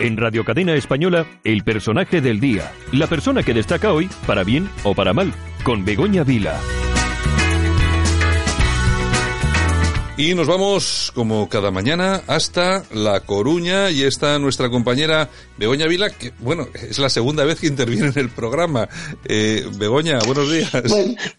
En Radio Cadena Española, el personaje del día. La persona que destaca hoy, para bien o para mal, con Begoña Vila. Y nos vamos, como cada mañana, hasta La Coruña y está nuestra compañera Begoña Vila, que, bueno, es la segunda vez que interviene en el programa. Eh, Begoña, buenos días.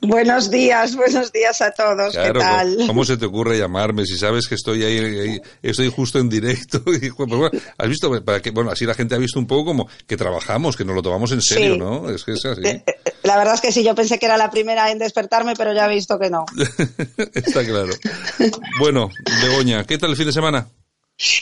buenos días, buenos días a todos. ¿Qué tal? ¿Cómo se te ocurre llamarme si sabes que estoy ahí, estoy justo en directo? Pues bueno, has visto, para que, bueno, así la gente ha visto un poco como que trabajamos, que nos lo tomamos en serio, ¿no? Es que es así. Eh, eh, la verdad es que sí, yo pensé que era la primera en despertarme, pero ya he visto que no. Está claro. Bueno, Begoña, ¿qué tal el fin de semana?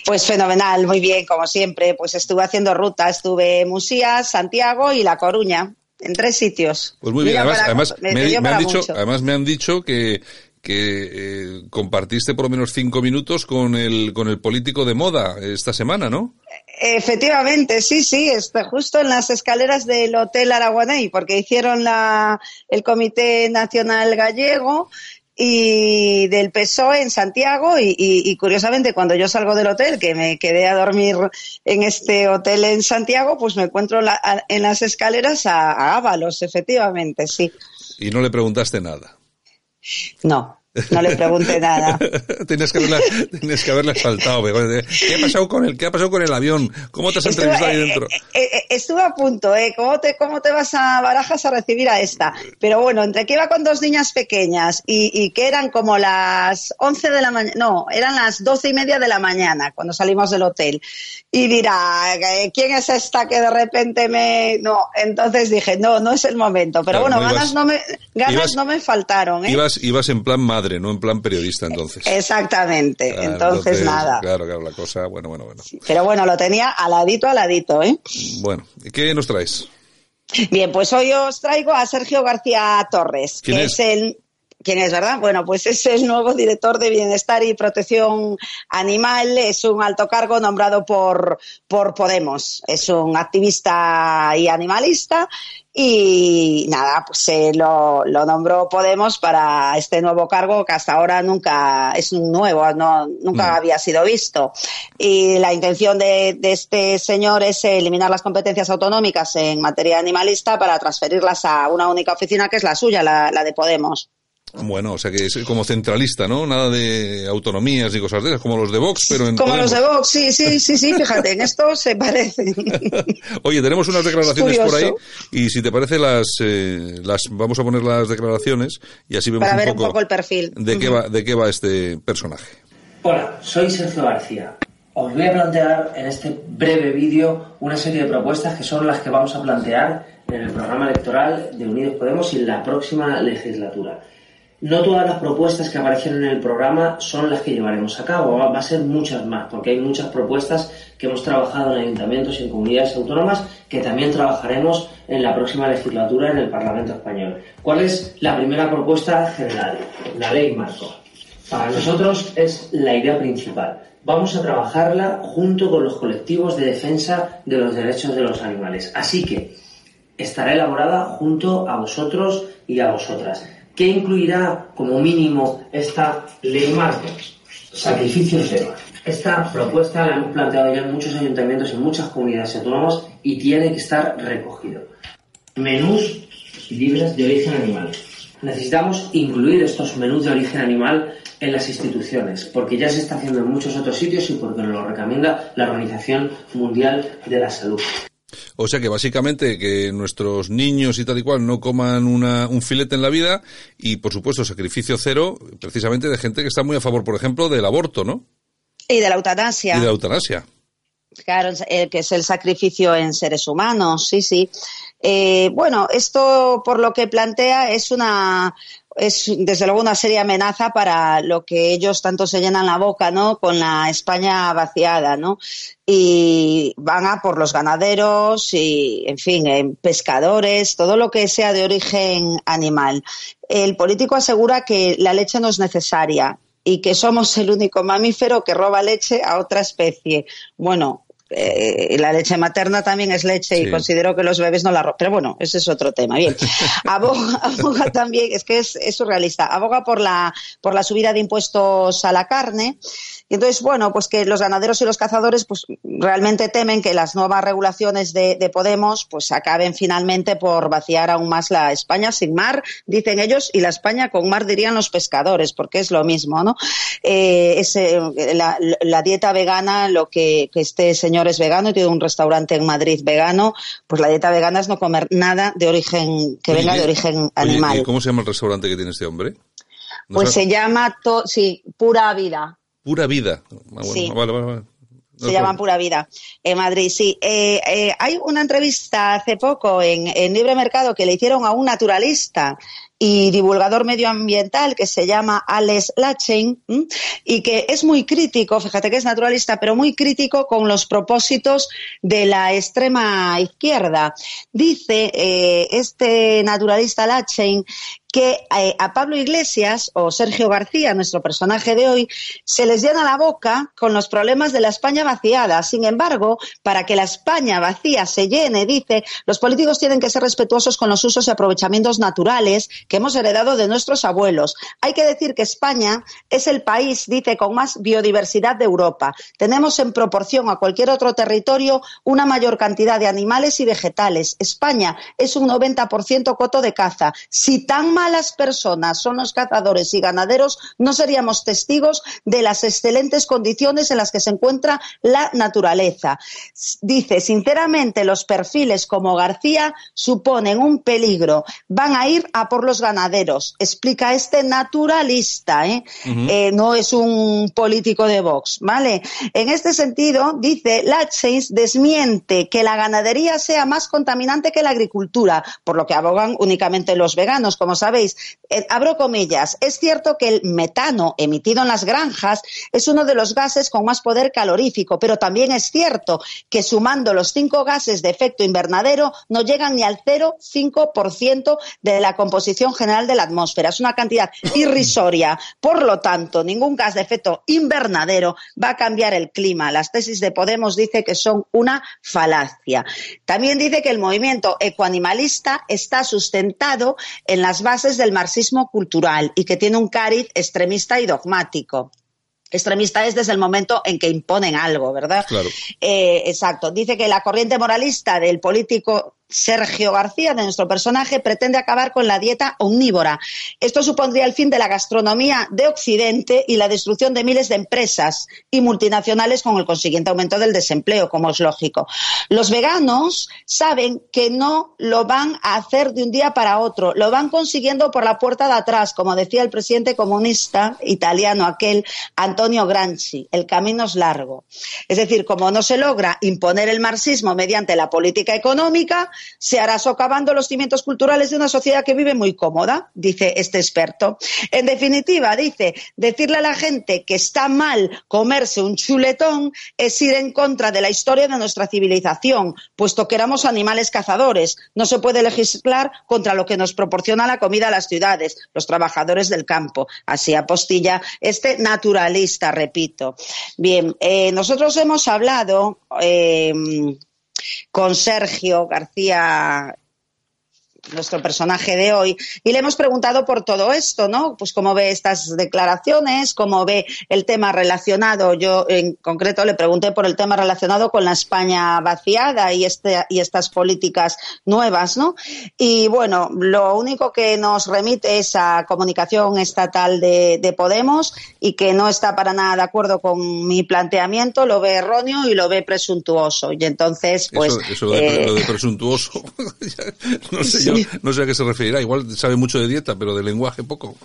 Pues fenomenal, muy bien, como siempre. Pues estuve haciendo ruta, estuve en Musía, Santiago y La Coruña, en tres sitios. Pues muy bien, además, me, han dicho, además me han dicho que, que eh, compartiste por lo menos cinco minutos con el, con el político de moda esta semana, ¿no? Efectivamente, sí, sí, está justo en las escaleras del Hotel Araguaney, porque hicieron la, el Comité Nacional Gallego y del PSOE en Santiago y, curiosamente cuando yo salgo del hotel, que me quedé a dormir en este hotel en Santiago, pues me encuentro en las escaleras a, a Ábalos, efectivamente, sí. Y no le preguntaste nada. No, no le pregunte nada. tienes, que haberla, tienes que saltado. ¿Qué ha pasado con el, qué ha pasado con el avión? ¿Cómo te has entrevistado ahí dentro? Eh, eh, eh, estuve a punto, ¿eh? ¿Cómo te, ¿Cómo te vas a Barajas a recibir a esta? Pero bueno, entre que iba con dos niñas pequeñas y, y que eran como las 11 de la mañana, no, eran las doce y media de la mañana cuando salimos del hotel. Y dirá, ¿quién es esta que de repente me...? No, entonces dije, no, no es el momento. Pero bueno, ganas, no, me, ganas no me faltaron, ¿eh? Ibas, ibas en plan no en plan periodista entonces. Exactamente, entonces, nada. Claro, claro, la cosa, bueno, bueno, bueno. pero bueno, lo tenía aladito, aladito, ¿eh? Bueno, ¿y qué nos traes? Bien, pues hoy os traigo a Sergio García Torres, que es? el ¿Quién es, verdad? Bueno, pues es el nuevo director de Bienestar y Protección Animal. Es un alto cargo nombrado por, por Podemos. Es un activista y animalista y nada, pues se lo, lo, nombró Podemos para este nuevo cargo que hasta ahora nunca es un nuevo, no, nunca mm. había sido visto. Y la intención de, de, este señor es eliminar las competencias autonómicas en materia animalista para transferirlas a una única oficina que es la suya, la, la de Podemos. Bueno, o sea que es como centralista, ¿no? Nada de autonomías ni cosas de esas, como los de Vox, pero en Como los de Vox, sí, sí, sí, sí, fíjate, en esto se parecen. Oye, tenemos unas declaraciones por ahí y si te parece las, eh, las vamos a poner las declaraciones y así vemos Para un, ver poco un poco el perfil. De qué, va, de qué va este personaje. Hola, soy Sergio García. Os voy a plantear en este breve vídeo una serie de propuestas que son las que vamos a plantear en el programa electoral de Unidos Podemos y en la próxima legislatura. No todas las propuestas que aparecieron en el programa son las que llevaremos a cabo, va a ser muchas más, porque hay muchas propuestas que hemos trabajado en ayuntamientos y en comunidades autónomas que también trabajaremos en la próxima legislatura en el Parlamento español. ¿Cuál es la primera propuesta general? La ley marco. Para nosotros es la idea principal. Vamos a trabajarla junto con los colectivos de defensa de los derechos de los animales. Así que estará elaborada junto a vosotros y a vosotras ¿Qué incluirá como mínimo esta ley marco? Sacrificio cero. Esta propuesta la hemos planteado ya en muchos ayuntamientos y en muchas comunidades autónomas y tiene que estar recogido. Menús libres de origen animal. Necesitamos incluir estos menús de origen animal en las instituciones, porque ya se está haciendo en muchos otros sitios y porque nos lo recomienda la Organización Mundial de la Salud. O sea que básicamente que nuestros niños y tal y cual no coman una, un filete en la vida y por supuesto sacrificio cero precisamente de gente que está muy a favor, por ejemplo, del aborto, ¿no? Y de la eutanasia. Y de la eutanasia. Claro, que es el sacrificio en seres humanos, sí, sí. Eh, bueno, esto por lo que plantea es una es desde luego una seria amenaza para lo que ellos tanto se llenan la boca, ¿no? Con la España vaciada, ¿no? Y van a por los ganaderos y, en fin, pescadores, todo lo que sea de origen animal. El político asegura que la leche no es necesaria y que somos el único mamífero que roba leche a otra especie. Bueno, eh, la leche materna también es leche y considero que los bebés no la rompen. Pero bueno, ese es otro tema. Bien, aboga, también, es que es, es, surrealista, aboga por la, por la subida de impuestos a la carne. Y entonces, bueno, pues que los ganaderos y los cazadores pues realmente temen que las nuevas regulaciones de, Podemos pues acaben finalmente por vaciar aún más la España sin mar, dicen ellos, y la España con mar dirían los pescadores, porque es lo mismo, ¿no? Eh, eh, la, dieta vegana, lo que, que este señor es vegano y tiene un restaurante en Madrid vegano, pues la dieta vegana es no comer nada de origen, que venga de origen animal. ¿y ¿Cómo se llama el restaurante que tiene este hombre? pues se llama, sí, Pura Vida. Pura Vida. Ah, sí. Se llama Pura Vida en Madrid, sí. Eh, eh, hay una entrevista hace poco en, en, Libre Mercado que le hicieron a un naturalista y divulgador medioambiental que se llama Alex Lachen y que es muy crítico, fíjate que es naturalista, pero muy crítico con los propósitos de la extrema izquierda. Dice eh, este naturalista Lachen que eh, a Pablo Iglesias o Sergio García, nuestro personaje de hoy, se les llena la boca con los problemas de la España vaciada. Sin embargo, para que la España vacía se llene, dice, los políticos tienen que ser respetuosos con los usos y aprovechamientos naturales que hemos heredado de nuestros abuelos. Hay que decir que España es el país, dice, con más biodiversidad de Europa. Tenemos en proporción a cualquier otro territorio una mayor cantidad de animales y vegetales. España es un 90% coto de caza. Si tan malas personas son los cazadores y ganaderos, no seríamos testigos de las excelentes condiciones en las que se encuentra la naturaleza. Dice, sinceramente, los perfiles como García suponen un peligro. Van a ir a por los ganaderos, explica este naturalista, ¿eh? Eh, no es un político de Vox, ¿vale? En este sentido, dice, Latchens desmiente que la ganadería sea más contaminante que la agricultura, por lo que abogan únicamente los veganos, como saben sabéis, eh, abro comillas, es cierto que el metano emitido en las granjas es uno de los gases con más poder calorífico, pero también es cierto que sumando los cinco gases de efecto invernadero no llegan ni al 0,5% de la composición general de la atmósfera. Es una cantidad irrisoria. Por lo tanto, ningún gas de efecto invernadero va a cambiar el clima. Las tesis de Podemos dice que son una falacia. También dice que el movimiento ecoanimalista está sustentado en las bases del marxismo cultural y que tiene un cariz extremista y dogmático extremista es desde el momento en que imponen algo, ¿verdad? Claro. Eh, exacto. Dice que la corriente moralista del político Sergio García, de nuestro personaje, pretende acabar con la dieta omnívora. Esto supondría el fin de la gastronomía de Occidente y la destrucción de miles de empresas y multinacionales con el consiguiente aumento del desempleo, como es lógico. Los veganos saben que no lo van a hacer de un día para otro, lo van consiguiendo por la puerta de atrás, como decía el presidente comunista italiano aquel Antonio Gramsci. El camino es largo. Es decir, como no se logra imponer el marxismo mediante la política económica, se hará socavando los cimientos culturales de una sociedad que vive muy cómoda, dice este experto. En definitiva, dice, decirle a la gente que está mal comerse un chuletón es ir en contra de la historia de nuestra civilización, puesto que éramos animales cazadores. No se puede legislar contra lo que nos proporciona la comida a las ciudades, los trabajadores del campo. Así apostilla este naturalista, repito. Bien, eh, nosotros hemos hablado. Eh, con Sergio García nuestro personaje de hoy, y le hemos preguntado por todo esto, ¿no? Pues cómo ve estas declaraciones, cómo ve el tema relacionado. Yo en concreto le pregunté por el tema relacionado con la España vaciada y, este, y estas políticas nuevas, ¿no? Y bueno, lo único que nos remite es a comunicación estatal de, Podemos y que no está para nada de acuerdo con mi planteamiento, lo ve erróneo y lo ve presuntuoso. Y entonces, pues. Eso, de, lo de eh, presuntuoso, no sé yo no sé a qué se referirá. Igual sabe mucho de dieta, pero de lenguaje poco.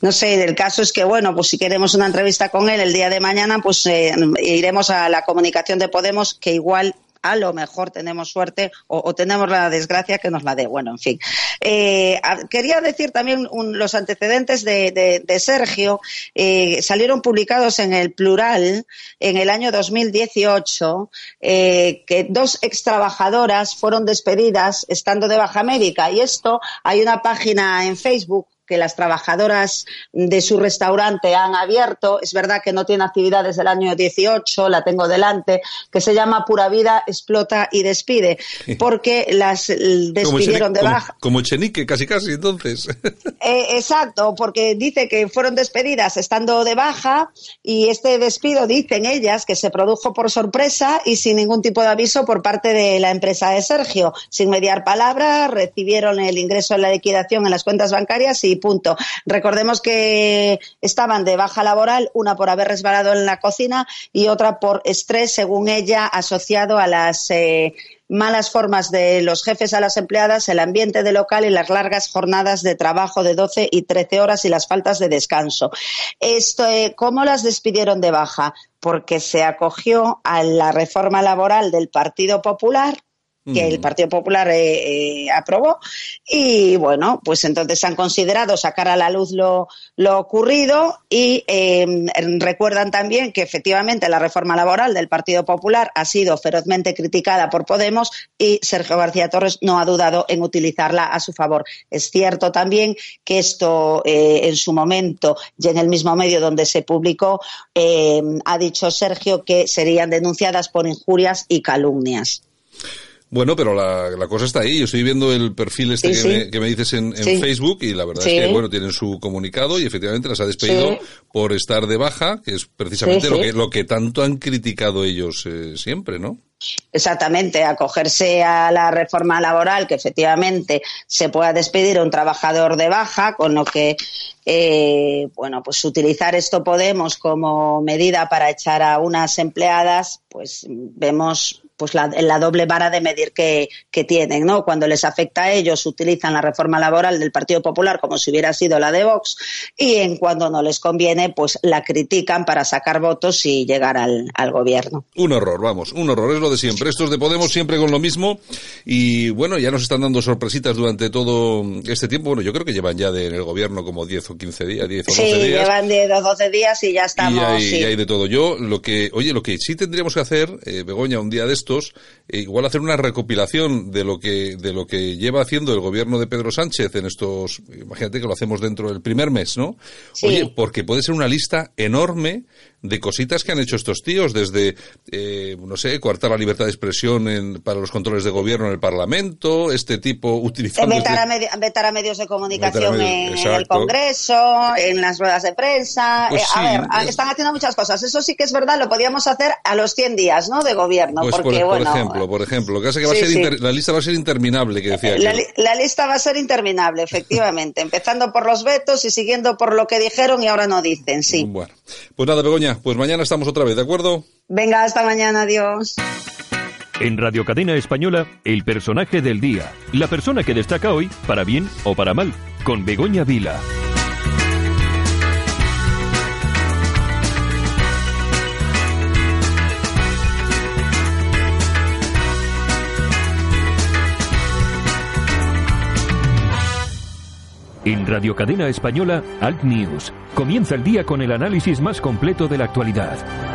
No sé, el caso es que, bueno, pues si queremos una entrevista con él el día de mañana, pues eh, iremos a la comunicación de Podemos, que igual a lo mejor tenemos suerte o, tenemos la desgracia que nos la dé. Bueno, en fin. Eh, quería decir también los antecedentes de, Sergio. Eh, salieron publicados en el plural en el año 2018 eh, que dos extrabajadoras fueron despedidas estando de baja médica. Y esto hay una página en Facebook que las trabajadoras de su restaurante han abierto. Es verdad que no tiene actividad desde el año 18, la tengo delante, que se llama Pura Vida, explota y despide, porque las despidieron de baja. Como, Chenique, casi casi entonces. Eh, exacto, porque dice que fueron despedidas estando de baja y este despido, dicen ellas, que se produjo por sorpresa y sin ningún tipo de aviso por parte de la empresa de Sergio. Sin mediar palabra, recibieron el ingreso en la liquidación en las cuentas bancarias y punto. Recordemos que estaban de baja laboral, una por haber resbalado en la cocina y otra por estrés, según ella, asociado a las eh, malas formas de los jefes a las empleadas, el ambiente de local y las largas jornadas de trabajo de 12 y 13 horas y las faltas de descanso. Esto, eh, ¿Cómo las despidieron de baja? Porque se acogió a la reforma laboral del Partido Popular que el Partido Popular eh, eh, aprobó. Y bueno, pues entonces han considerado sacar a la luz lo, ocurrido y em, recuerdan también que efectivamente la reforma laboral del Partido Popular ha sido ferozmente criticada por Podemos y Sergio García Torres no ha dudado en utilizarla a su favor. Es cierto también que esto eh, en su momento y en el mismo medio donde se publicó em, ha dicho Sergio que serían denunciadas por injurias y calumnias. Bueno, pero la, cosa está ahí. Yo estoy viendo el perfil este que, Me, dices en, Facebook y la verdad es que, bueno, tienen su comunicado y efectivamente las ha despedido por estar de baja, que es precisamente lo, que, lo que tanto han criticado ellos eh, siempre, ¿no? Exactamente, acogerse a la reforma laboral, que efectivamente se pueda despedir a un trabajador de baja, con lo que, eh, bueno, pues utilizar esto Podemos como medida para echar a unas empleadas, pues vemos pues la, la doble vara de medir que, que, tienen, ¿no? Cuando les afecta a ellos utilizan la reforma laboral del Partido Popular como si hubiera sido la de Vox y en cuando no les conviene, pues la critican para sacar votos y llegar al, al gobierno. Un horror, vamos, un horror, es lo de siempre. Estos de Podemos siempre con lo mismo y bueno, ya nos están dando sorpresitas durante todo este tiempo. Bueno, yo creo que llevan ya de, en el gobierno como 10 o 15 días, 10 o 12 sí, días. llevan 10 o 12 días y ya estamos. Y hay, hay de todo. Yo, lo que, oye, lo que sí tendríamos que hacer, eh, Begoña, un día de e igual hacer una recopilación de lo que de lo que lleva haciendo el gobierno de Pedro Sánchez en estos, imagínate que lo hacemos dentro del primer mes, ¿no? Oye, porque puede ser una lista enorme de cositas que han hecho estos tíos, desde, eh, no sé, coartar la libertad de expresión en, para los controles de gobierno en el Parlamento, este tipo utilizando... Vetar a, vetar a medios de comunicación en, el Congreso, en las ruedas de prensa... Pues eh, a ver, eh. están haciendo muchas cosas. Eso sí que es verdad, lo podíamos hacer a los 100 días, ¿no?, de gobierno. Pues porque, por, ejemplo, por ejemplo, que, va a ser la lista va a ser interminable, que decía la, la lista va a ser interminable, efectivamente, empezando por los vetos y siguiendo por lo que dijeron y ahora no dicen, sí. Bueno, pues nada, Begoña, pues mañana estamos otra vez, ¿de acuerdo? Venga, hasta mañana, adiós. En Radio Cadena Española, el personaje del día, la persona que destaca hoy, para bien o para mal, con Begoña Vila. En Radio Cadena Española, Alt News. Comienza el día con el análisis más completo de la actualidad